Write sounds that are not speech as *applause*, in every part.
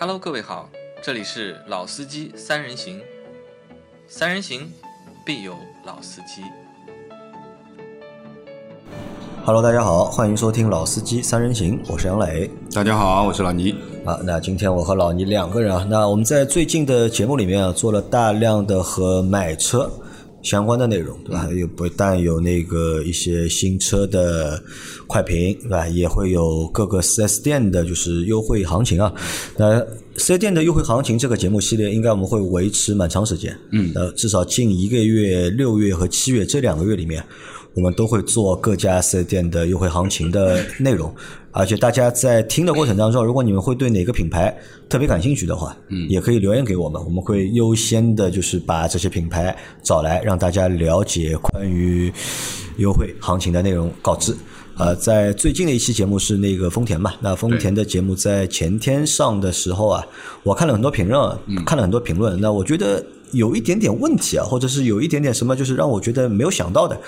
Hello，各位好，这里是老司机三人行，三人行必有老司机。Hello，大家好，欢迎收听《老司机三人行》，我是杨磊大家好，我是老倪。啊。那今天我和老倪两个人啊，那我们在最近的节目里面啊，做了大量的和买车相关的内容，对吧？有不但有那个一些新车的快评，对吧？也会有各个四 S 店的就是优惠行情啊。那四 S 店的优惠行情这个节目系列，应该我们会维持蛮长时间，嗯呃，至少近一个月，六月和七月这两个月里面。我们都会做各家四 S 店的优惠行情的内容，而且大家在听的过程当中，如果你们会对哪个品牌特别感兴趣的话，嗯，也可以留言给我们，我们会优先的就是把这些品牌找来，让大家了解关于优惠行情的内容告知。呃，在最近的一期节目是那个丰田嘛，那丰田的节目在前天上的时候啊，我看了很多评论，看了很多评论，那我觉得。有一点点问题啊，或者是有一点点什么，就是让我觉得没有想到的。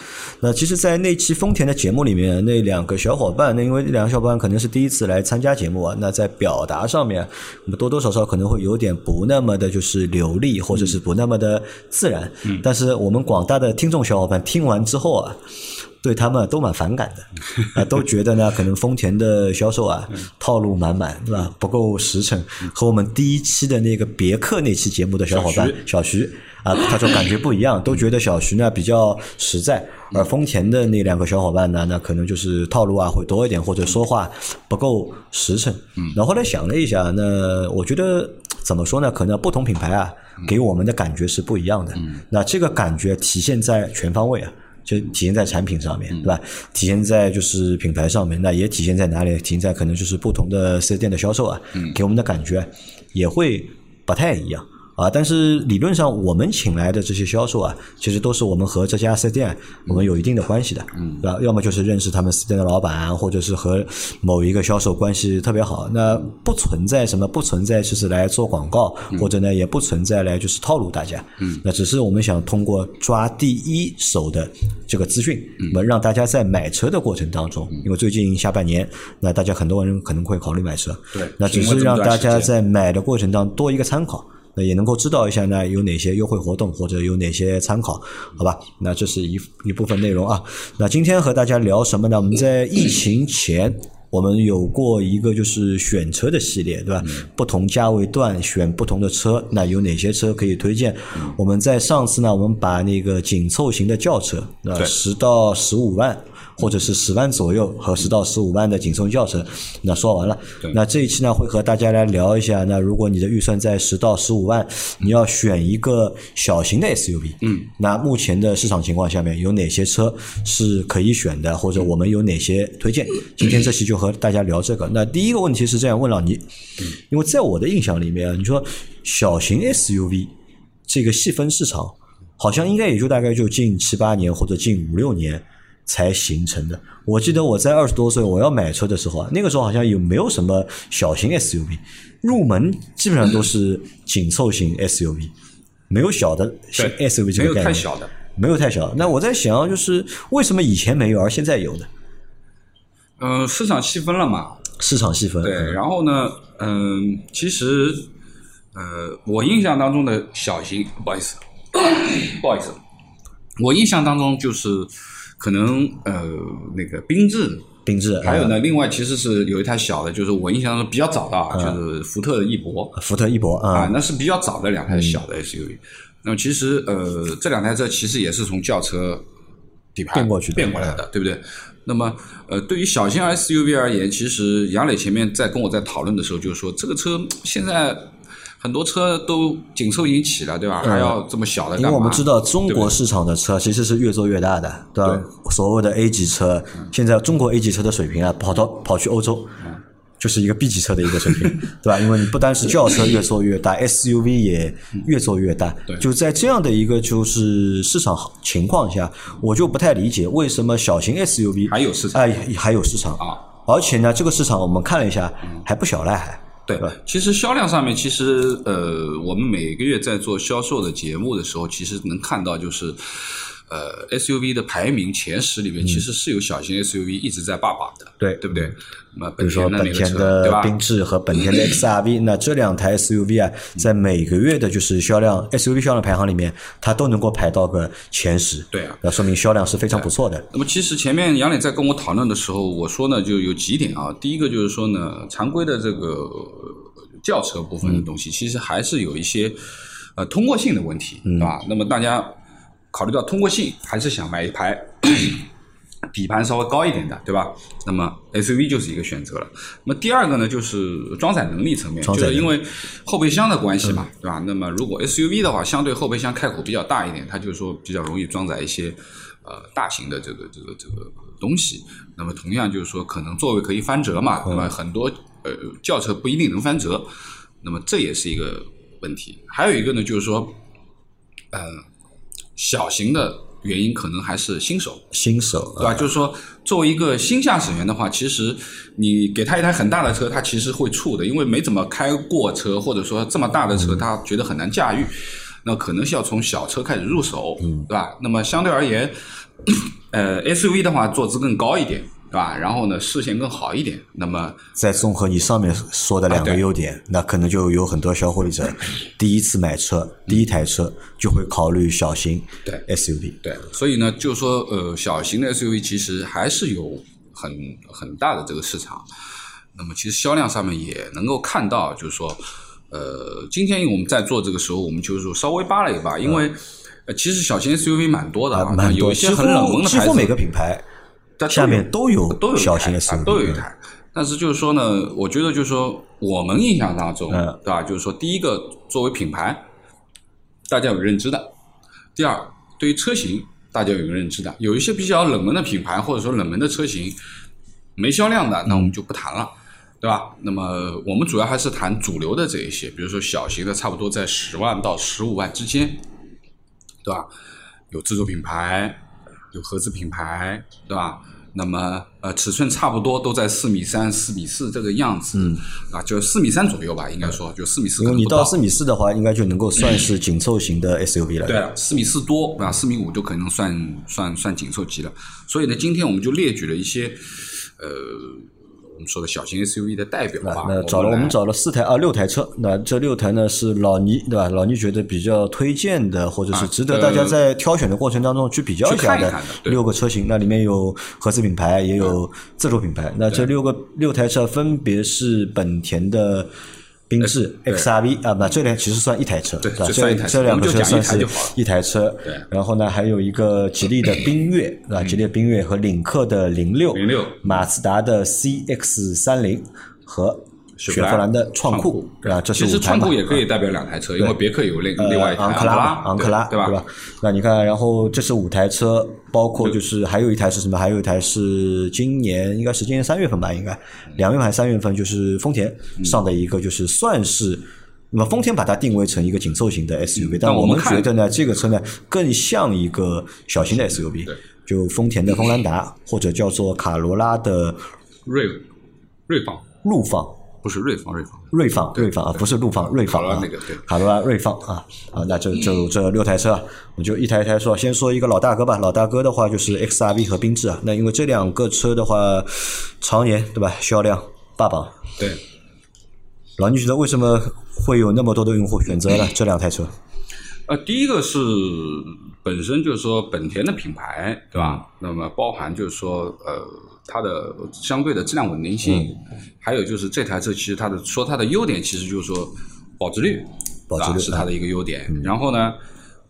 那其实，在那期丰田的节目里面，那两个小伙伴，那因为那两个小伙伴可能是第一次来参加节目啊，那在表达上面，我们多多少少可能会有点不那么的，就是流利，或者是不那么的自然。嗯。但是我们广大的听众小伙伴听完之后啊。对他们都蛮反感的，*laughs* 啊，都觉得呢，可能丰田的销售啊，套路满满，对吧？不够实诚，和我们第一期的那个别克那期节目的小伙伴小徐啊，他说感觉不一样，都觉得小徐呢比较实在，而丰田的那两个小伙伴呢，那可能就是套路啊会多一点，或者说话不够实诚。嗯，然后后来想了一下，那我觉得怎么说呢？可能不同品牌啊，给我们的感觉是不一样的。嗯，那这个感觉体现在全方位啊。就体现在产品上面，对吧？体现在就是品牌上面，那也体现在哪里？体现在可能就是不同的四 S 店的销售啊，给我们的感觉也会不太一样啊。但是理论上，我们请来的这些销售啊，其实都是我们和这家四 S 店我们有一定的关系的，对吧？要么就是认识他们四 S 店的老板，或者是和某一个销售关系特别好。那不存在什么，不存在就是来做广告，或者呢也不存在来就是套路大家。嗯，那只是我们想通过抓第一手的这个资讯，那么让大家在买车的过程当中，因为最近下半年，那大家很多人可能会考虑买车，对那只是让大家在买的过程当中多一个参考。那也能够知道一下呢，有哪些优惠活动或者有哪些参考，好吧？那这是一一部分内容啊。那今天和大家聊什么呢？我们在疫情前。我们有过一个就是选车的系列，对吧？不同价位段选不同的车，那有哪些车可以推荐？我们在上次呢，我们把那个紧凑型的轿车，那对十到十五万。或者是十万左右和十到十五万的紧凑轿车，那说完了。那这一期呢，会和大家来聊一下。那如果你的预算在十到十五万，你要选一个小型的 SUV，嗯，那目前的市场情况下面有哪些车是可以选的，或者我们有哪些推荐？今天这期就和大家聊这个。那第一个问题是这样问老倪，因为在我的印象里面，你说小型 SUV 这个细分市场，好像应该也就大概就近七八年或者近五六年。才形成的。我记得我在二十多岁我要买车的时候啊，那个时候好像有没有什么小型 SUV，入门基本上都是紧凑型 SUV，没有小的型 SUV 这没有个概念，太小的，没有太小的。那我在想，就是为什么以前没有，而现在有的？嗯、市场细分了嘛，市场细分，对，然后呢，嗯、其实，呃，我印象当中的小型，不好意思，*coughs* 不好意思，我印象当中就是可能呃那个缤智，缤智，还有呢，呃另外其实是有一台小的，就是我印象中比较早的啊，就是福特的翼博，福特翼博啊，啊，那是比较早的两台小的 SUV。那么其实呃，这两台车其实也是从轿车底盘变过去变过来的，对不对？那么呃，对于小型 SUV 而言，其实杨磊前面在跟我在讨论的时候，就是说这个车现在很多车都紧凑型起了，对吧？还要这么小的？因为我们知道中国市场的车其实是越做越大的，对吧？所谓的 A 级车，现在中国 A 级车的水平啊，跑到跑去欧洲，就是一个 B 级车的一个水平，*laughs* 对吧？因为你不单是轿车越做越大，SUV 也越做越大。对就在这样的一个就是市场情况下，我就不太理解为什么小型 SUV 还有市场哎还有市场啊。而且呢，这个市场我们看了一下，还不小了，还对，其实销量上面，其实呃，我们每个月在做销售的节目的时候，其实能看到就是，呃 SUV 的排名前十里面，其实是有小型 SUV 一直在霸榜的，对对不对？那么比如说本田的缤智和本田的 XRV，*clears throat* 那这两台 SUV 啊，在每个月的就是销量 SUV 销量排行里面，它都能够排到个前十。对啊那说明销量是非常不错的。那么其实前面杨磊在跟我讨论的时候，我说呢就有几点啊。第一个就是说呢，常规的这个呃轿车部分的东西，其实还是有一些呃通过性的问题，对吧？那么大家考虑到通过性，还是想买一排 *clears throat* 底盘稍微高一点的，对吧？那么 SUV 就是一个选择了。那么第二个呢，就是装载能力层面，就是因为后备箱的关系嘛，对吧？那么如果 SUV 的话，相对后备箱开口比较大一点，它就是说比较容易装载一些呃大型的这个这个这个东西。那么同样就是说，可能座位可以翻折嘛，那么很多呃轿车不一定能翻折，那么这也是一个问题。还有一个呢，就是说，呃，小型的原因可能还是新手，新手对吧？就是说，作为一个新驾驶员的话，其实你给他一台很大的车，他其实会怵的，因为没怎么开过车，或者说这么大的车，他觉得很难驾驭。那可能是要从小车开始入手，对吧？那么相对而言，*coughs* 呃，SUV 的话坐姿更高一点，对吧？然后呢，视线更好一点。那么再综合你上面说的两个优点，那可能就有很多消费者 *laughs* 第一次买车，第一台车就会考虑小型对 SUV。对，所以呢，就是说，呃，小型的 SUV 其实还是有很很大的这个市场。那么，其实销量上面也能够看到，就是说，呃，今天我们在做这个时候，我们就是说稍微扒了一扒，因为、呃，其实小型 SUV 蛮多的啊，啊，蛮多，有一些很冷门的牌子，几乎每个品牌下面都有都有一小型台 SUV，啊都有一台。但是就是说呢，我觉得就是说，我们印象当中，嗯对吧？就是说，第一个作为品牌，大家有认知的；第二，对于车型，大家有认知的。有一些比较冷门的品牌或者说冷门的车型没销量的，那我们就不谈了。对吧？那么我们主要还是谈主流的这一些，比如说小型的，差不多在十万到十五万之间，对吧？有自主品牌，有合资品牌，对吧？那么呃，尺寸差不多都在四米三、四米四这个样子，嗯，啊，就四米三左右吧，应该说就四米四因为你到四米四的话，应该就能够算是紧凑型的 SUV 了。对啊，四米四多啊，四米五就可能算算算紧凑级了。所以呢，今天我们就列举了一些呃我们说的小型 SUV 的代表吧。那找了我们找了四台啊六台车，那这六台呢是老倪对吧？老倪觉得比较推荐的，或者是啊值得大家在挑选的过程当中去比较一下的六个车型。那里面有合资品牌，也有自主品牌。那这六个六台车分别是本田的。缤智 XRV 啊，不这辆其实算一台车，对吧？这这两个车算是一台车。对然后呢，还有一个吉利的缤越，对吧？吉利的缤越和领克的零六，零六马自达的 CX 三零和雪雪佛兰的创酷对吧？这是其实创酷也可以代表两台车，因为别克有另呃另外一台昂克拉嘛，昂克拉对吧？吧？那你看，然后这是五台车，包括就是还有一台是什么？还有一台是今年应该是今年三月份吧，应该两月份还是三月份，就是丰田嗯上的一个，就是算是。那么丰田把它定位成一个紧凑型的 SUV，、但我们觉得呢，这个车呢更像一个小型的 SUV，对就丰田的锋兰达或者叫做卡罗拉的锐锐放陆放，不是瑞放，瑞放瑞放，瑞放啊，不是陆放，瑞放啊卡罗拉那个对，卡罗拉瑞放啊啊，那就就这六台车啊，我就一台一台说，先说一个老大哥吧，老大哥的话就是 XRV 和缤智啊，那因为这两个车的话，常年对吧，销量霸榜，对。老你觉得为什么会有那么多的用户选择了这两台车？呃，第一个是本身就是说本田的品牌，对吧？那么包含就是说呃它的相对的质量稳定性，嗯还有就是这台车其实它的说它的优点其实就是说保值率，保值率是它的一个优点。然后呢，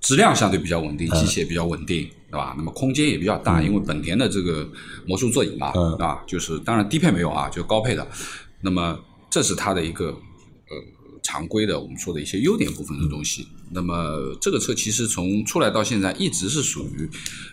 质量相对比较稳定，机械比较稳定，对吧？那么空间也比较大，因为本田的这个魔术座椅嘛，嗯啊，就是当然低配没有啊，就高配的。那么这是它的一个呃常规的我们说的一些优点部分的东西。那么这个车其实从出来到现在一直是属于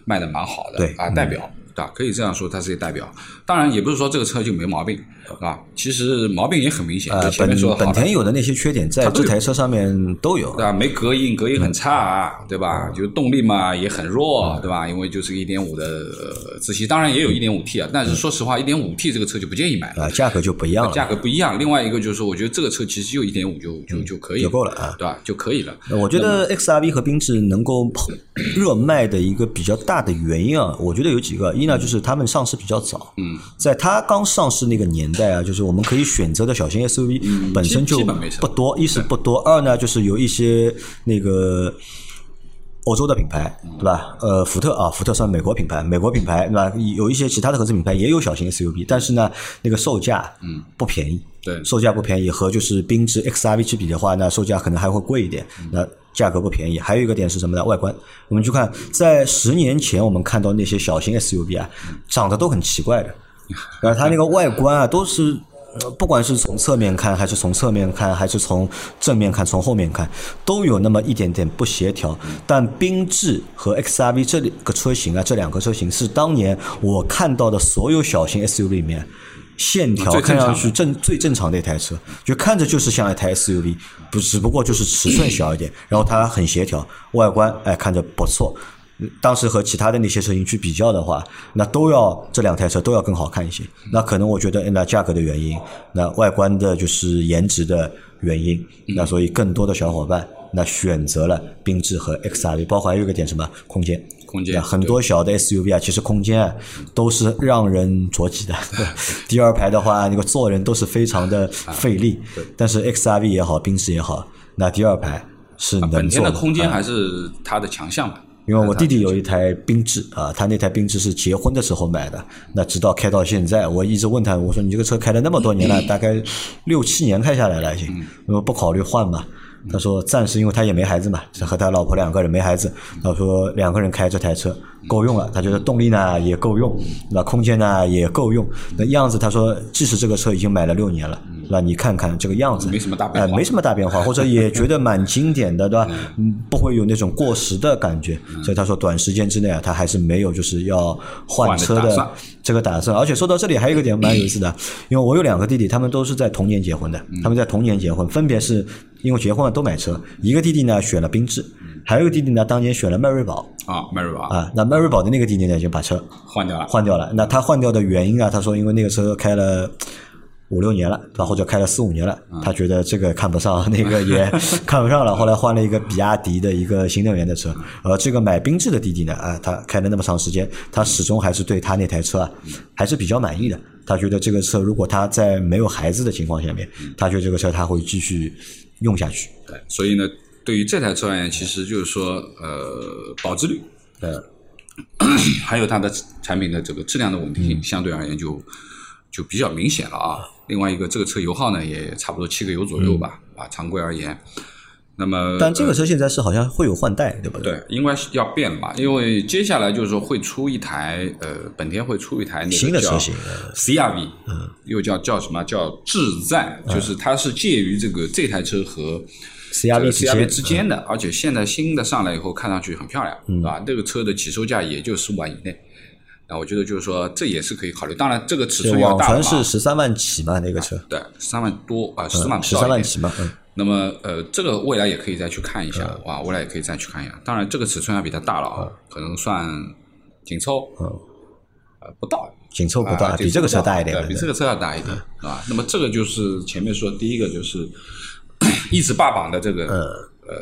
卖的蛮好的，对啊，代表。吧？可以这样说，它是一个代表。当然，也不是说这个车就没毛病，啊，其实毛病也很明显。呃本本田有的那些缺点，在这台车上面都有对。吧？没隔音，隔音很差，对嗯吧？就动力嘛也很弱，对吧？因为就是一点五的呃自吸，当然也有一点五 T 啊，但是说实话，一点五 T 这个车就不建议买了。啊，价格就不一样了。价格不一样，另外一个就是说，我觉得这个车其实就一点五就就就可以嗯就够了啊对吧？就可以了。我觉得 XRV 和缤智能够捧 *coughs* 热卖的一个比较大的原因啊，我觉得有几个。一呢，就是他们上市比较早，嗯，在它刚上市那个年代啊，就是我们可以选择的小型 SUV 本身就不多，一是不多，二呢就是有一些那个。欧洲的品牌，对吧？呃，福特啊，福特算美国品牌，美国品牌对吧？有一些其他的合资品牌也有小型 SUV，但是呢，那个售价嗯不便宜，对售价不便宜，和就是缤智 XRV 去比的话，那售价可能还会贵一点，那价格不便宜。还有一个点是什么呢？外观，我们去看，在十年前我们看到那些小型 SUV 啊，长得都很奇怪的，*laughs* 然后它那个外观啊都是。呃不管是从侧面看，还是从侧面看，还是从正面看，从后面看，都有那么一点点不协调。但缤智和 XRV 这里个车型啊，这两个车型是当年我看到的所有小型 SUV 里面线条看上去正最正常的一台车，就看着就是像一台 SUV，不只不过就是尺寸小一点，然后它很协调，外观哎看着不错。当时和其他的那些车型去比较的话，那都要这两台车都要更好看一些。那可能我觉得，哎那价格的原因，那外观的就是颜值的原因，那所以更多的小伙伴那选择了缤智和 XRV，包括还有一个点什么空间。空间很多小的 SUV 啊，其实空间啊都是让人着急的。*laughs* 第二排的话，那个坐人都是非常的费力。但是 XRV 也好，缤智也好，那第二排是能本田坐的空间啊还是它的强项吧。因为我弟弟有一台缤智啊，他那台缤智是结婚的时候买的，那直到开到现在，我一直问他，我说你这个车开了那么多年了，大概六七年开下来了已经，那么不考虑换嘛？他说暂时因为他也没孩子嘛，和他老婆两个人没孩子，他说两个人开这台车够用了，他觉得动力呢也够用，那空间呢也够用，那样子他说即使这个车已经买了六年了，那你看看这个样子，没什么大变化。哎没什么大变化，或者也觉得蛮经典的，对吧？*laughs* 嗯，不会有那种过时的感觉，所以他说短时间之内啊，他还是没有就是要换车的这个打算。而且说到这里，还有一个点蛮有意思的，因为我有两个弟弟，他们都是在同年结婚的，他们在同年结婚，分别是因为结婚了都买车，一个弟弟呢选了缤智，还有一个弟弟呢当年选了迈锐宝啊，迈锐宝啊，那迈锐宝的那个弟弟呢就把车换掉了。换掉了。那他换掉的原因啊，他说因为那个车开了。五六年了，对吧？或者开了四五年了，他觉得这个看不上，那个也 *laughs* 看不上了。后来换了一个比亚迪的一个新能源的车。而这个买缤智的弟弟呢，啊，他开了那么长时间，他始终还是对他那台车啊还是比较满意的。他觉得这个车如果他在没有孩子的情况下面，他觉得这个车他会继续用下去。对，所以呢，对于这台车而言，其实就是说，呃，保值率，呃，*clears throat* 还有它的产品的这个质量的稳定性，相对而言就就比较明显了啊。另外一个，这个车油耗呢也差不多七个油左右吧，啊，常规而言。那么，但这个车现在是好像会有换代，对不对？对，应该是要变了嘛，因为接下来就是说会出一台，呃，本田会出一台那个叫新的车型呃 CRV，嗯，又叫叫什么叫智在，就是它是介于这个这台车和 CRV 之间 CRV 之间的，而且现在新的上来以后，看上去很漂亮，对吧？这个车的起售价也就十五万以内，那我觉得就是说这也是可以考虑。当然，这个尺寸要大嘛网传是十三万起嘛，那个车，对三万多啊，十万十三万起嘛，嗯。那么呃，这个未来也可以再去看一下，哇，未来也可以再去看一下。当然，这个尺寸要比它大了啊，可能算紧凑，嗯，呃，不到，紧凑不到，啊比这个车大一点对，比这个车要大一点啊。那么这个就是前面说第一个就是 *coughs* 一直霸榜的这个呃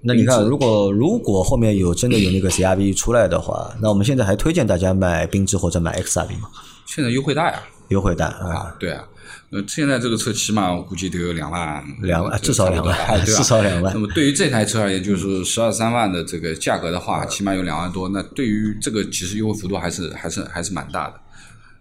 那你看，如果如果后面有真的有那个 CRV 出来的话，那我们现在还推荐大家买缤智或者买 XRV 吗？现在优惠大呀，优惠大啊，对啊。呃，现在这个车起码我估计得有两万，两万呃至少两万至少两万那么对于这台车而言，就是十二三万的这个价格的话，起码有两万多。那对于这个其实优惠幅度还是还是还是蛮大的。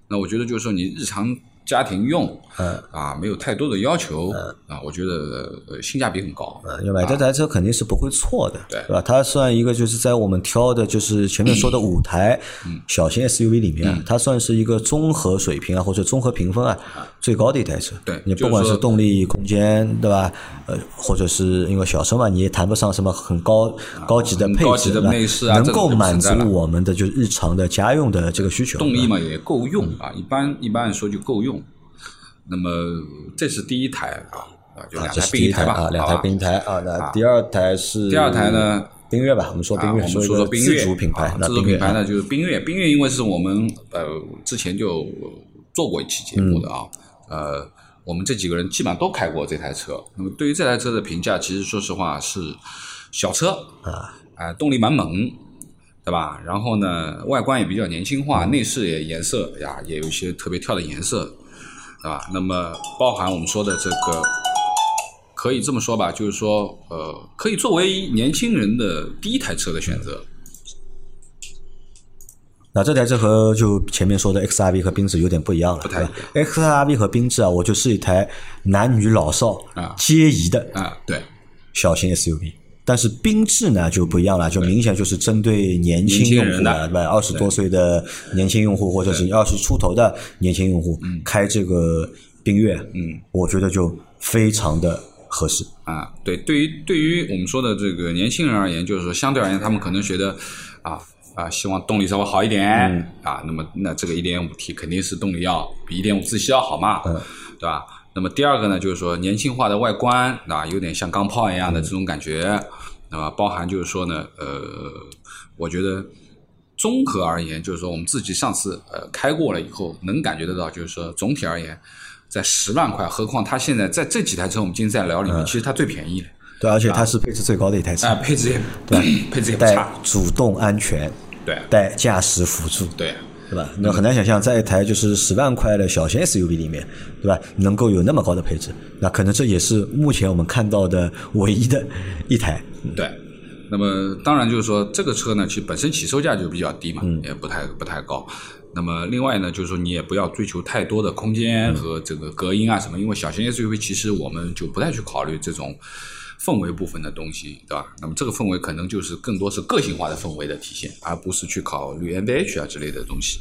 那我觉得就是说，你日常家庭用，嗯啊，没有太多的要求，啊，我觉得呃性价比很高。呃，要买这台车肯定是不会错的，对吧？它算一个就是在我们挑的，就是前面说的五台小型 SUV 里面，它算是一个综合水平啊，或者综合评分啊最高的一台车。对你不管是动力、空间，对吧？呃，或者是因为小车嘛，你也谈不上什么很高高级的配置，很高级的对吧内饰啊能够满足我们的就是日常的家用的这个需求。动力嘛也够用啊，一般一般来说就够用。那么这是第一台啊啊，就啊，两这是第一台吧，啊，两台并一台啊。那第二台是第二台呢？缤越吧，我们说啊，缤越，我们说说缤越自主品牌自主品牌呢就是缤越，缤越因为是我们呃之前就做过一期节目的啊，嗯呃，我们这几个人基本上都开过这台车。那么对于这台车的评价，其实说实话是小车啊，啊，动力蛮猛，对吧？然后呢，外观也比较年轻化，嗯内饰也颜色呀也有一些特别跳的颜色，对吧？那么包含我们说的这个。可以这么说吧，就是说，呃，可以作为年轻人的第一台车的选择。那这台车和就前面说的 XRV 和缤智有点不一样了，不太一样？XRV 和缤智啊，我就是一台男女老少啊皆宜的啊，对，小型 SUV。但是缤智呢就不一样了，就明显就是针对年轻用户人的。对吧？二十多岁的年轻用户，或者是二十出头的年轻用户，开这个缤越，嗯，我觉得就非常的合适。啊，对，对于对于我们说的这个年轻人而言，就是说相对而言，他们可能觉得啊啊，希望动力稍微好一点、啊，那么那这个一点五 T 肯定是动力要比一点五自吸要好嘛，嗯。对吧？那么第二个呢，就是说年轻化的外观啊，有点像钢炮一样的这种感觉，那么包含就是说呢，呃，我觉得。综合而言，就是说我们自己上次呃开过了以后，能感觉得到，就是说总体而言，在十万块，何况它现在在这几台车我们今天在聊里面，其实它最便宜的，对，而且它是配置最高的一台车啊，，配置也 *clears throat* 配置也差，主动安全，对带驾驶辅助，对对吧？那很难想象，在一台就是十万块的小型 SUV 里面，对吧？能够有那么高的配置，那可能这也是目前我们看到的唯一的一台。对。那么当然就是说，这个车呢，其实本身起售价就比较低嘛，也不太不太高。那么另外呢，就是说你也不要追求太多的空间和这个隔音啊什么，因为小型 SUV 其实我们就不太去考虑这种氛围部分的东西，对吧？那么这个氛围可能就是更多是个性化的氛围的体现，而不是去考虑 NVH 啊之类的东西。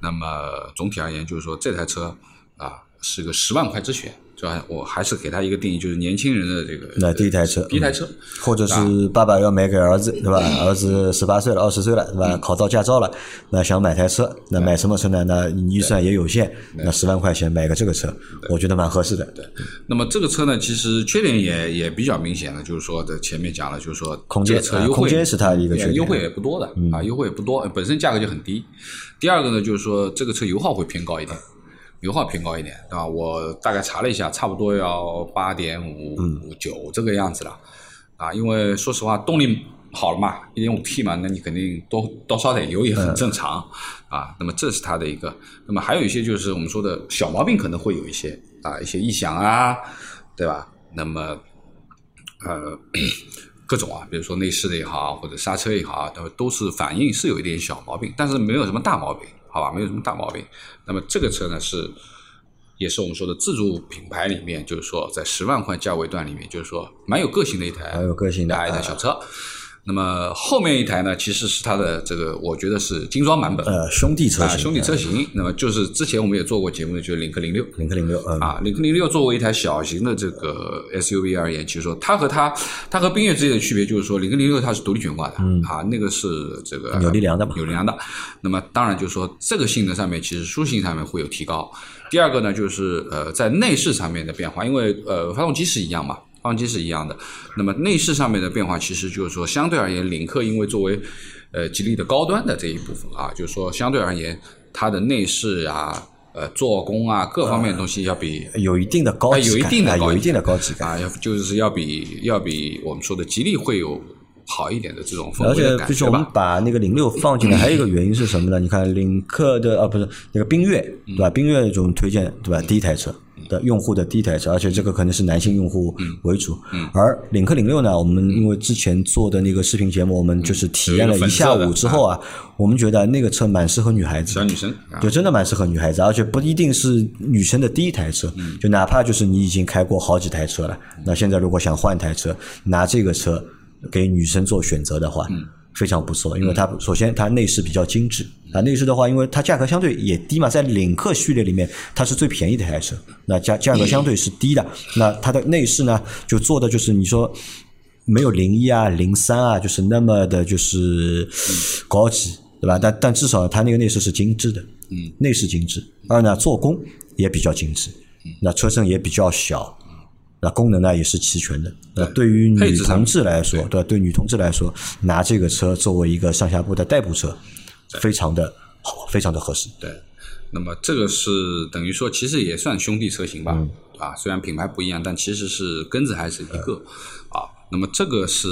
那么总体而言，就是说这台车啊是个十万块之选，是吧？我还是给他一个定义，就是年轻人的这个那第一台车第一台车，或者是爸爸要买给儿子，对吧？儿子十八岁了、二十岁了，对吧？考到驾照了，那想买台车，那买什么车呢？那预算也有限，那十万块钱买个这个车，我觉得蛮合适的。对，那么这个车呢，其实缺点也也比较明显的，就是说的前面讲了，就是说空间空间是它一个缺点嗯优惠也不多的啊，优惠也不多，本身价格就很低。第二个呢，就是说这个车油耗会偏高一点，油耗偏高一点，对吧？我大概查了一下，差不多要八点五九这个样子了啊，因为说实话，动力好了嘛，一点五 T 嘛，那你肯定多多烧点油也很正常啊。那么这是它的一个，那么还有一些就是我们说的小毛病可能会有一些啊，一些异响啊，对吧？那么呃。*coughs* 各种啊，比如说内饰的也好，或者刹车也好啊，都都是反应是有一点小毛病，但是没有什么大毛病，好吧，没有什么大毛病。那么这个车呢是，也是我们说的自主品牌里面，就是说在十万块价位段里面，就是说蛮有个性的一台，蛮有个性的啊一台啊小车。那么后面一台呢，其实是它的这个，我觉得是精装版本，呃，兄弟车啊，型，兄弟车型。那么就是之前我们也做过节目的，就是领克零六，领克零六，嗯，啊，领克零六作为一台小型的这个 SUV 而言，其实说它和它它和缤越之间的区别就是说，领克零六它是独立悬挂的，啊，那个是这个扭力梁的嘛扭力梁的。那么当然就是说这个性能上面，其实舒适性上面会有提高。第二个呢，就是呃在内饰上面的变化，因为呃发动机是一样嘛。发动机是一样的，那么内饰上面的变化，其实就是说，相对而言，领克因为作为呃吉利的高端的这一部分啊，就是说相对而言，它的内饰啊、呃做工啊各方面的东西要比有一定的高级感，哎有一定的高级啊有一定的高级感。啊，要就是要比要比我们说的吉利会有好一点的这种氛而围的且就是我们。把那个零六放进来，还有一个原因是什么呢？你看领克的啊，不是那个缤越，对吧？缤越这种推荐，对吧？第一台车的用户的第一台车，而且这个可能是男性用户为主。而领克零六呢，我们因为之前做的那个视频节目，我们就是体验了一下午之后啊，我们觉得那个车蛮适合女孩子。小女生。啊，就真的蛮适合女孩子，而且不一定是女生的第一台车，就哪怕就是你已经开过好几台车了，那现在如果想换台车，拿这个车给女生做选择的话，非常不错，因为它首先它内饰比较精致啊，内饰的话，因为它价格相对也低嘛，在领克序列里面它是最便宜的一台车，那价价格相对是低的，那它的内饰呢就做的就是你说。没有零一啊、零三啊，就是那么的，就是高级，对吧？但但至少它那个内饰是精致的，嗯，内饰精致。二呢，做工也比较精致，那车身也比较小，那功能呢也是齐全的。那对于女配置同志来说，对吧对女同志来说，拿这个车作为一个上下铺的代步车，非常的好，非常的合适。对，那么这个是等于说，其实也算兄弟车型吧，啊，虽然品牌不一样，但其实是根子还是一个啊。那么这个是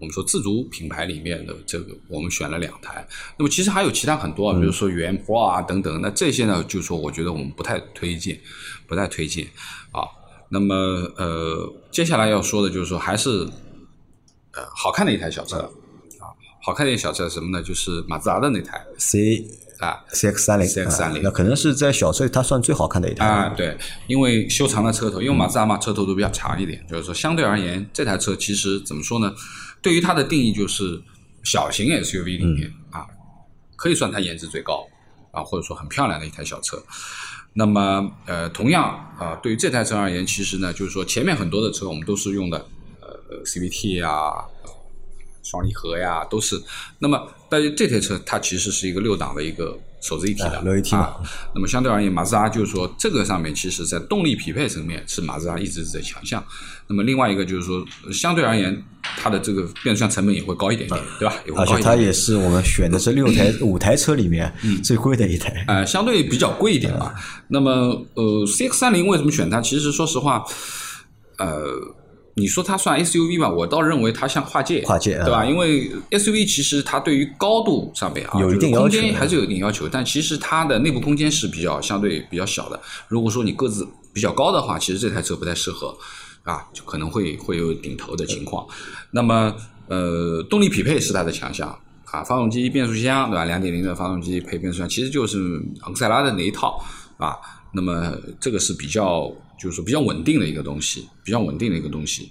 我们说自主品牌里面的这个，我们选了两台。那么其实还有其他很多啊，比如说元 Pro 啊等等。那这些呢，就是说我觉得我们不太推荐，不太推荐啊。那么呃，接下来要说的就是说，还是呃好看的一台小车啊，好看的一台小车是什么呢？就是马自达的那台 C 啊。C X 三零 CX 三零那可能是在小车里它算最好看的一台。啊，对，因为修长的车头，因为马自达嘛车头都比较长一点，就是说相对而言，这台车其实怎么说呢？对于它的定义就是小型 SUV 里面、啊，可以算它颜值最高啊，或者说很漂亮的一台小车。那么呃，同样啊，对于这台车而言，其实呢，就是说前面很多的车我们都是用的呃 CVT 呀、双离合呀，都是。那么，但是这台车它其实是一个六档的一个手自一体的，啊。那么相对而言，马自达就是说这个上面其实在动力匹配层面是马自达一直是在强项。那么另外一个就是说，相对而言，它的这个变速箱成本也会高一点点，对吧？也会而且高一点点。它也是我们选的这六台五台车里面最贵的一台。呃，相对比较贵一点吧。那么，呃，CX 三零为什么选它？其实说实话，呃，你说它算 SUV 吧，我倒认为它像跨界，跨界对吧？因为 SUV 其实它对于高度上面啊，有一定空要求的间还是有一定要求，但其实它的内部空间是比较相对比较小的。如果说你个子比较高的话，其实这台车不太适合啊，就可能会会有顶头的情况。那么，呃，动力匹配是它的强项。啊，发动机、变速箱，对吧？两点零的发动机配变速箱，其实就是昂克赛拉的那一套啊。那么这个是比较，就是说比较稳定的一个东西，比较稳定的一个东西。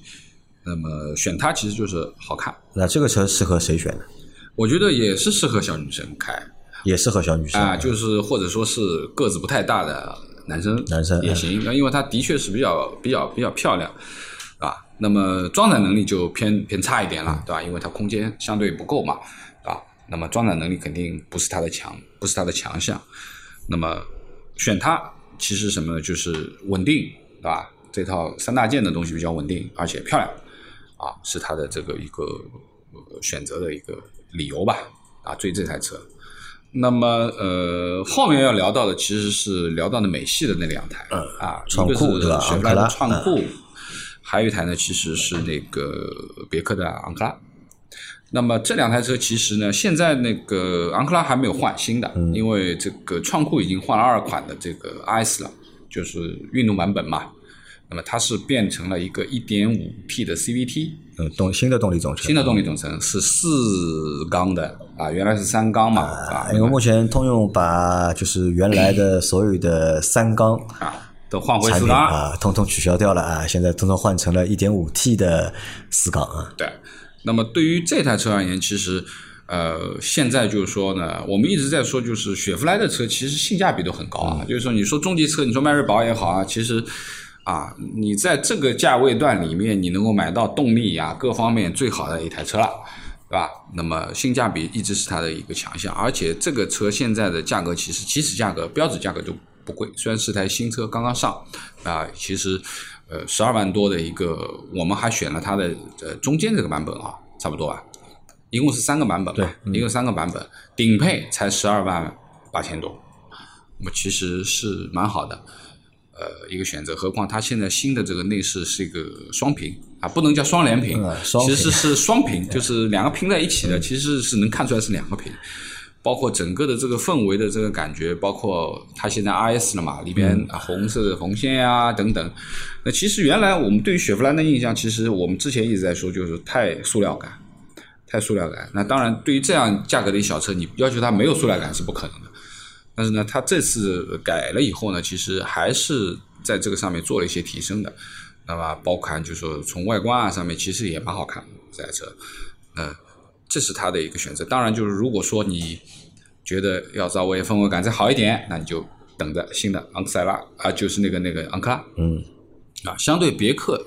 那么选它其实就是好看，那这个车适合谁选呢？我觉得也是适合小女生开也适合小女生啊，就是或者说是个子不太大的男生，男生也行，因为它的确是比较比较比较漂亮啊。那么装载能力就偏偏差一点了，对吧？因为它空间相对不够嘛，啊。那么装载能力肯定不是它的强，不是它的强项。那么选它其实什么呢？就是稳定，对吧？这套三大件的东西比较稳定，而且漂亮，啊，是它的这个一个呃选择的一个理由吧。啊，追这台车。那么呃，后面要聊到的其实是聊到的美系的那两台，嗯啊，创酷对吧雪佛兰的昂克拉创酷，还有一台呢其实是那个别克的昂克拉。那么这两台车其实呢，现在那个昂克拉还没有换新的，嗯因为这个创酷已经换了二款的这个 RS 了，就是运动版本嘛。那么它是变成了一个 1.5T 的 CVT，嗯，动新的动力总成。新的动力总成是四缸的啊，原来是三缸嘛啊，因为目前通用把就是原来的所有的三缸啊都换回四缸。啊，通通取消掉了啊，现在通通换成了一点五 T 的四缸啊。对，那么对于这台车而言，其实呃，现在就是说呢，我们一直在说，就是雪佛兰的车其实性价比都很高啊。就是说，你说中级车，你说迈锐宝也好啊，其实啊，你在这个价位段里面，你能够买到动力呀、各方面最好的一台车了。对吧？那么性价比一直是它的一个强项，而且这个车现在的价格其实起始价格、标准价格就不贵，虽然是台新车刚刚上啊，其实呃十二万多的一个，我们还选了它的呃中间这个版本啊，差不多吧，一共是三个版本对，一共三个版本，顶配才十二万八千多，那么其实是蛮好的。呃，呃一个选择。何况它现在新的这个内饰是一个双屏啊，不能叫双联屏嗯，双屏其实是双屏，*laughs* 就是两个拼在一起的，其实是能看出来是两个屏。包括整个的这个氛围的这个感觉，包括它现在 RS 了嘛，里边啊红色的红线啊等等。那其实原来我们对于雪佛兰的印象，其实我们之前一直在说，就是太塑料感，太塑料感。那当然，对于这样价格的小车，你要求它没有塑料感是不可能的。但是呢，它这次改了以后呢，其实还是在这个上面做了一些提升的。那么，包含就是说从外观啊上面，其实也蛮好看的这台车。呃，这是他的一个选择。当然，就是如果说你觉得要稍微氛围感再好一点，那你就等着新的昂克赛拉啊，就是那个那个昂克拉。嗯，啊，相对别克，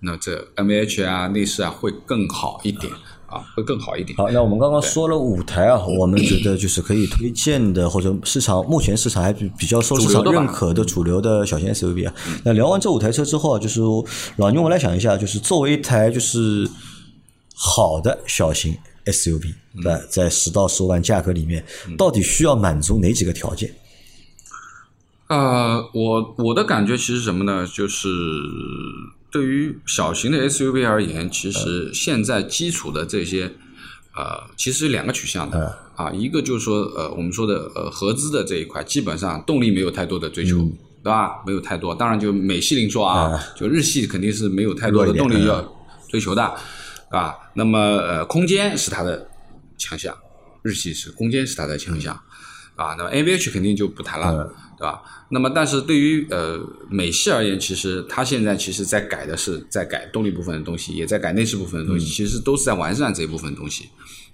那这 MH 啊内饰啊会更好一点啊，会更好一点。好，那我们刚刚说了五台啊，我们觉得就是可以推荐的，或者市场目前市场还比比较受市场认可的主流的小型 SUV 啊。那聊完这五台车之后啊，就是老牛，我来想一下，就是作为一台就是好的小型 SUV，对吧，在十到十五万价格里面，到底需要满足哪几个条件？呃，我我的感觉其实什么呢？就是对于小型的 SUV 而言，其实现在基础的这些，呃，其实有两个取向的啊，一个就是说，呃，我们说的呃合资的这一块，基本上动力没有太多的追求，对吧？没有太多，当然就美系零说啊，就日系肯定是没有太多的动力要追求的，啊，那么呃，空间是它的强项，日系是空间是它的强项，啊，那么 NVH 肯定就不谈了，对吧？那么但是对于呃美系而言，其实它现在其实在改的是在改动力部分的东西，也在改内饰部分的东西，其实都是在完善这一部分东西。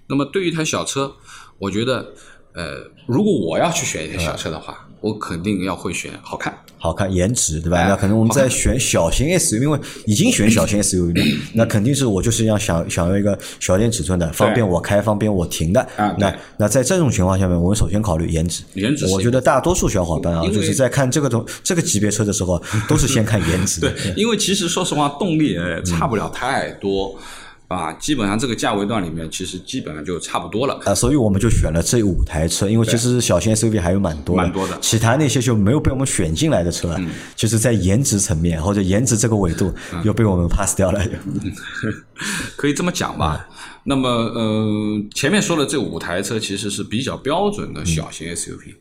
那么对于一台小车，我觉得呃，如果我要去选一台小车的话，我肯定要会选好看。好看颜值，对吧？哎那可能我们在选小型 SUV，因为已经选小型 *clears throat* SUV 了，那肯定是我就是要想想要一个小点尺寸的，方便我开，方便我停的。啊那那在这种情况下面，我们首先考虑颜值。颜值我觉得大多数小伙伴啊，就是在看这个种这个级别车的时候，都是先看颜值。*laughs* 对，因为其实说实话，动力呃差不了太多。啊，基本上这个价位段里面，其实基本上就差不多了。啊，所以我们就选了这五台车，因为其实小型 SUV 还有蛮多的，蛮多的嗯其他那些就没有被我们选进来的车啊，就是在颜值层面或者颜值这个维度嗯又被我们 pass 掉了。*laughs* 可以这么讲吧。那么，呃，前面说的这五台车其实是比较标准的小型 SUV，、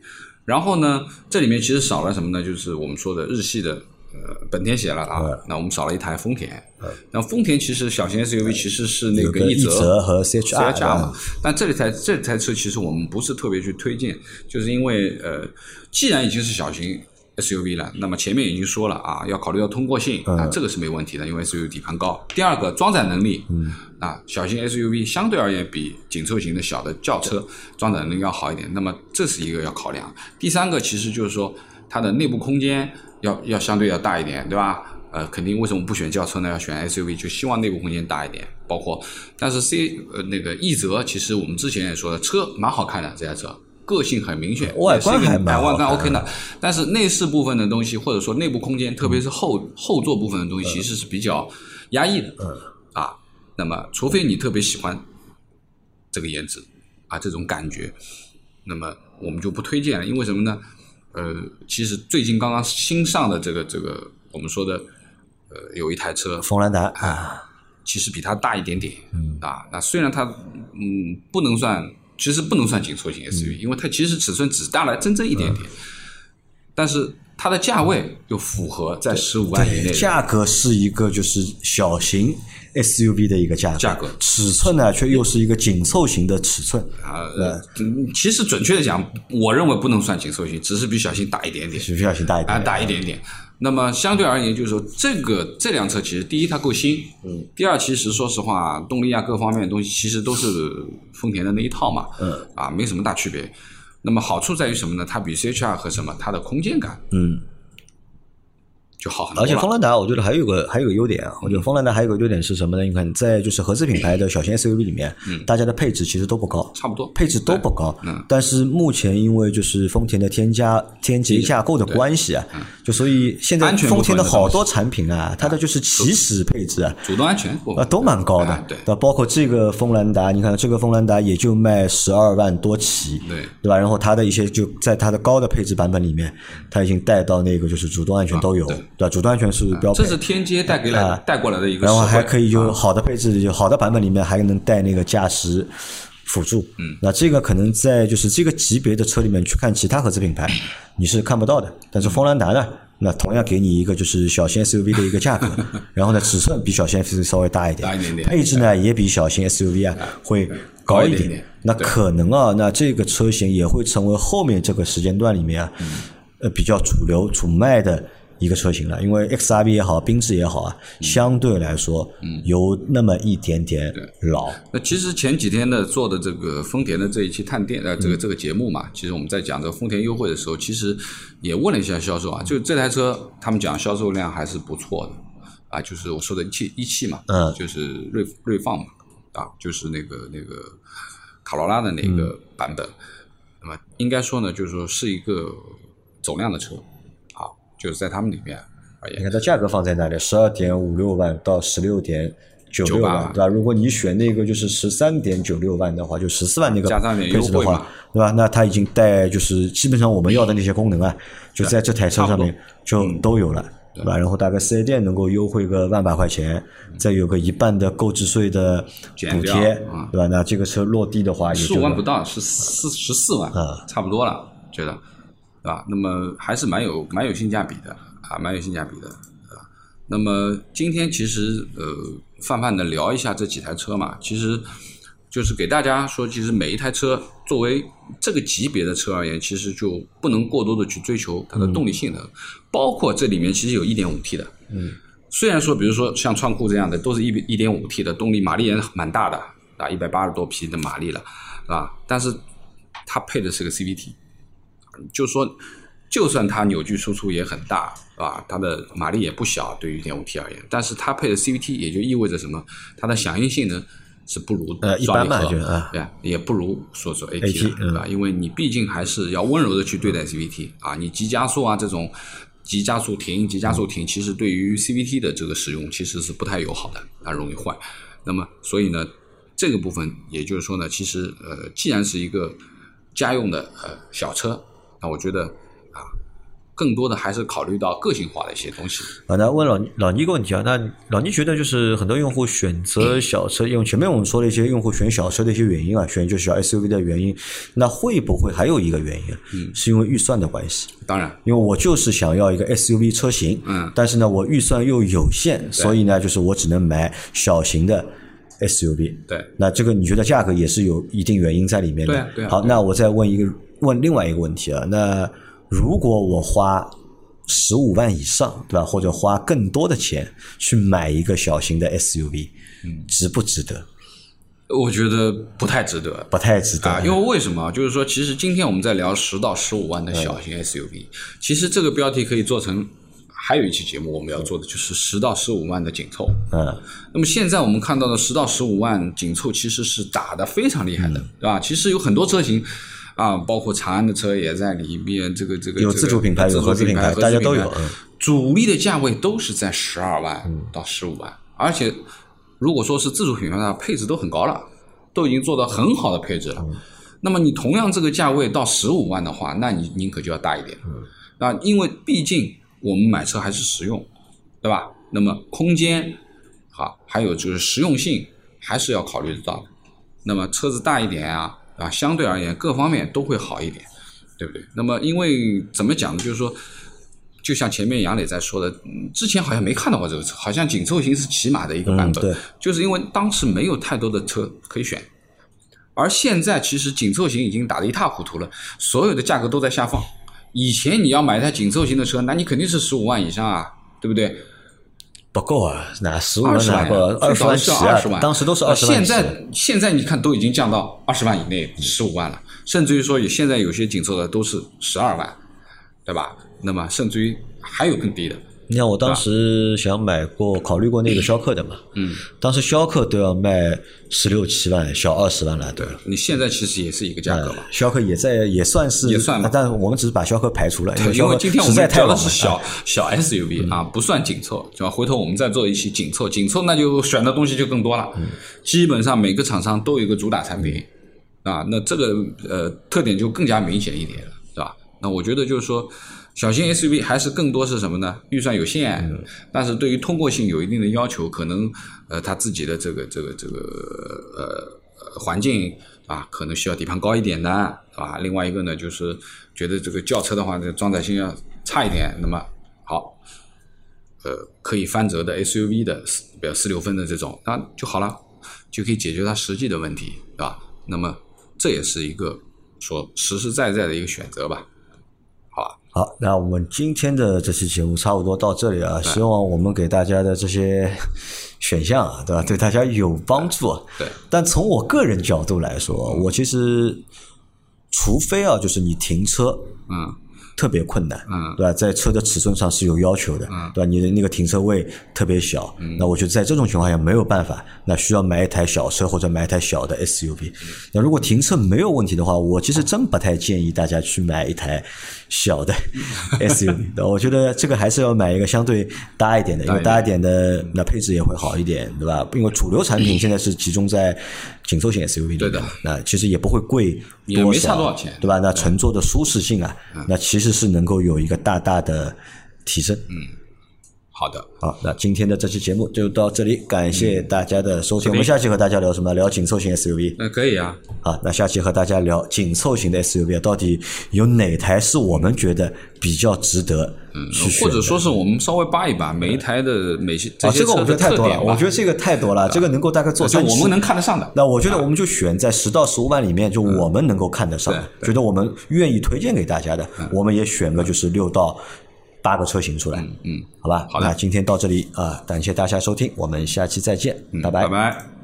然后呢，这里面其实少了什么呢？就是我们说的日系的呃本田写了啊，那我们少了一台丰田。那丰田其实小型 SUV 其实是那个奕个奕泽和 CHR 嘛，但这里台这台车其实我们不是特别去推荐，就是因为呃，既然已经是小型 SUV 了，那么前面已经说了啊，要考虑到通过性啊，这个是没问题的，因为 SUV 底盘高。第二个装载能力，嗯，啊，小型 SUV 相对而言比紧凑型的小的轿车装载能力要好一点，那么这是一个要考量。第三个其实就是说它的内部空间要要相对要大一点，对吧？呃，肯定为什么不选轿车呢？要选 SUV，就希望内部空间大一点。包括，但是 C 呃那个奕泽，其实我们之前也说了，车蛮好看的，这台车个性很明显，外观还蛮哎外观 OK 的。但是内饰部分的东西，或者说内部空间，特别是后后座部分的东西，其实是比较压抑的。嗯。啊，那么除非你特别喜欢这个颜值啊这种感觉，那么我们就不推荐了，因为什么呢？呃，其实最近刚刚新上的这个这个我们说的呃有一台车，锋兰达啊，其实比它大一点点，嗯啊，那虽然它嗯不能算，其实不能算紧凑型 SUV，、因为它其实尺寸只大了真正一点点，但是它的价位又符合在十五万以内，价格是一个就是小型 SUV 的一个价格，价格。尺寸呢却又是一个紧凑型的尺寸。啊，其实准确的讲，我认为不能算紧凑型，只是比小型大一点点，是比小型大一点。啊，点，大一点点。那么相对而言，就是说这个这辆车其实第一它够新，嗯，第二其实说实话，动力啊各方面的东西其实都是丰田的那一套嘛，嗯，啊没什么大区别。那么好处在于什么呢？它比 CHR 和什么？它的空间感，嗯，就好很多。而且锋兰达，我觉得还有个还有个优点啊，我觉得锋兰达还有个优点是什么呢？你看，在就是合资品牌的小型 SUV 里面，大家的配置其实都不高，差不多配置都不高。嗯但是目前因为就是丰田的添加添节架构的关系啊，就所以现在丰田的好多产品啊，它的就是起始配置啊，主动安全啊，都蛮高的，啊对？包括这个锋兰达，你看这个锋兰达也就卖十二万多起，对对吧？然后它的一些就在它的高的配置版本里面，它已经带到那个就是主动安全都有，对？主动安全是标配。这，是天阶带给来啊带过来的一个然后，还可以就啊。好的配置，就好的版本里面还能带那个驾驶辅助。嗯，那这个可能在就是这个级别的车里面去看其他合资品牌，你是看不到的。但是锋兰达呢，那同样给你一个就是小型 SUV 的一个价格，*laughs* 然后呢尺寸比小型 SUV 稍微大一点，大一点点。配置呢也比小型 SUV 啊会高一点。点点。那可能啊，那这个车型也会成为后面这个时间段里面啊，呃比较主流主卖的一个车型了。因为 XRV 也好，缤智也好啊，相对来说有那么一点点老。那其实前几天的做的这个丰田的这一期探店呃这个这个节目嘛，其实我们在讲这个丰田优惠的时候，其实也问了一下销售啊，就这台车他们讲销售量还是不错的啊，就是我说的一汽一汽嘛，嗯。就是锐锐放嘛，啊，就是那个那个卡罗拉的那个版本，那么应该说呢，就是说是一个走量的车。啊，就是在他们里面而言，你看它价格放在那里，十二点五六万到十六点九六万，对吧？如果你选那个就是十三点九六万的话，就十四万那个配置的话对吧？那它已经带就是基本上我们要的那些功能啊，就在这台车上面就都有了。对吧？然后大概四 S 店能够优惠个万把块钱，再有个一半的购置税的补贴啊，对吧？那这个车落地的话，也十就五万不到，十四十四万，嗯差不多了，觉得，对吧？那么还是蛮有蛮有性价比的啊，蛮有性价比的，对吧？那么今天其实呃，泛泛的聊一下这几台车嘛，其实就是给大家说，其实每一台车作为这个级别的车而言，其实就不能过多的去追求它的动力性能，包括这里面其实有 1.5T 的，嗯，虽然说比如说像创酷这样的都是一一点五 T 的动力，马力也蛮大的啊，一百八十多匹的马力了，啊，但是它配的是个 CVT，就是说，就算它扭矩输出也很大，啊，它的马力也不小，对于 1.5T 而言，但是它配的 CVT 也就意味着什么？它的响应性能是不如呃一般吧双离合就啊对啊，也不如说说 AT, 对吧？因为你毕竟还是要温柔的去对待 CVT 啊，你急加速啊这种急加速停、急加速停，其实对于 CVT 的这个使用其实是不太友好的，它容易坏。那么所以呢，这个部分也就是说呢，其实呃，既然是一个家用的呃小车，那我觉得啊，更多的还是考虑到个性化的一些东西。啊，那问老老倪一个问题啊，那老倪觉得就是很多用户选择小车，因为前面我们说了一些用户选小车的一些原因啊，选就是小 SUV 的原因，那会不会还有一个原因，嗯，是因为预算的关系？当然，因为我就是想要一个 SUV 车型，嗯，但是呢，我预算又有限，所以呢，就是我只能买小型的 SUV。对，那这个你觉得价格也是有一定原因在里面的？对啊对啊好，啊那我再问一个问另外一个问题啊，那如果我花十五万以上，对吧？或者花更多的钱去买一个小型的 SUV，嗯，值不值得？我觉得不太值得。不太值得，啊，因为为什么？就是说，其实今天我们在聊十到十五万的小型 SUV，、其实这个标题可以做成，还有一期节目我们要做的就是十到十五万的紧凑。嗯，那么现在我们看到的十到十五万紧凑其实是打得非常厉害嗯的，对吧？其实有很多车型啊，包括长安的车也在里面，这个这个有自主品牌有自主合资品牌大家都有主力的价位都是在十二万到十五万，而且如果说是自主品牌的话，配置都很高了，都已经做到很好的配置了。那么你同样这个价位到十五万的话，那你宁可就要大一点。那，因为毕竟我们买车还是实用，对吧？那么空间，好，还有就是实用性，还是要考虑得到的。那么车子大一点啊，啊，相对而言各方面都会好一点，对不对？那么因为怎么讲呢？就是说，就像前面杨磊在说的，嗯之前好像没看到过这个车，好像紧凑型是起码的一个版本，嗯对就是因为当时没有太多的车可以选。而现在其实紧凑型已经打得一塌糊涂了，所有的价格都在下放。以前你要买一台紧凑型的车，那你肯定是十五万以上啊，对不对？不够啊，那十五万二十万？二十万起啊二万，当时都是呃二十万。现在现在你看都已经降到二十万以内，十五万了，甚至于说有现在有些紧凑的都是十二万，对吧？那么甚至于还有更低的，你看，我当时想买过，考虑过那个逍客的嘛，嗯，当时逍客都要卖十六七万，小二十万了，对。你现在其实也是一个价格嘛，逍客也在也算是也算嘛，但我们只是把逍客排除了，因为今天我们聊的是小小 SUV 啊，不算紧凑，对吧？回头我们再做一期紧凑，紧凑那就选的东西就更多了，基本上每个厂商都有一个主打产品啊，那这个呃特点就更加明显一点了，对吧？那我觉得就是说。小型 SUV 还是更多是什么呢？预算有限，但是对于通过性有一定的要求，可能呃他自己的这个这个这个呃环境啊，可能需要底盘高一点的，是吧？另外一个呢，就是觉得这个轿车的话，这装载性要差一点，那么好，呃，可以翻折的 SUV 的四比如四六分的这种，那就好了，就可以解决它实际的问题，对吧？那么这也是一个说实实在在的一个选择吧。好，那我们今天的这期节目差不多到这里啊。希望我们给大家的这些 *laughs* 选项啊，对吧？对大家有帮助。对。但从我个人角度来说，我其实除非啊，就是你停车，嗯。特别困难，嗯，对吧？在车的尺寸上是有要求的，嗯，对吧？你的那个停车位特别小，嗯，那我觉得在这种情况下没有办法，那需要买一台小车或者买一台小的 SUV。那如果停车没有问题的话，我其实真不太建议大家去买一台小的 *laughs* SUV。我觉得这个还是要买一个相对大一点的，因为大一点的那配置也会好一点，对吧？因为主流产品现在是集中在紧凑型 SUV 对的，那其实也不会贵。也没差多少钱，对吧？那乘坐的舒适性啊，那其实是能够有一个大大的提升。嗯，好的，好，那今天的这期节目就到这里，感谢大家的收听。我们下期和大家聊什么？聊紧凑型 SUV。那可以啊。好，那下期和大家聊紧凑型的 SUV，到底有哪台是我们觉得比较值得？嗯，或者说是我们稍微扒一扒每一台的每些这些车的太多了。我觉得这个太多了，这个能够大概做三期。我们能看得上的。那我觉得我们就选在十到十五万里面，就我们能够看得上，觉得我们愿意推荐给大家的，我们也选个就是六到八个车型出来。嗯，好吧。好那今天到这里啊，感谢大家收听，我们下期再见，拜拜拜。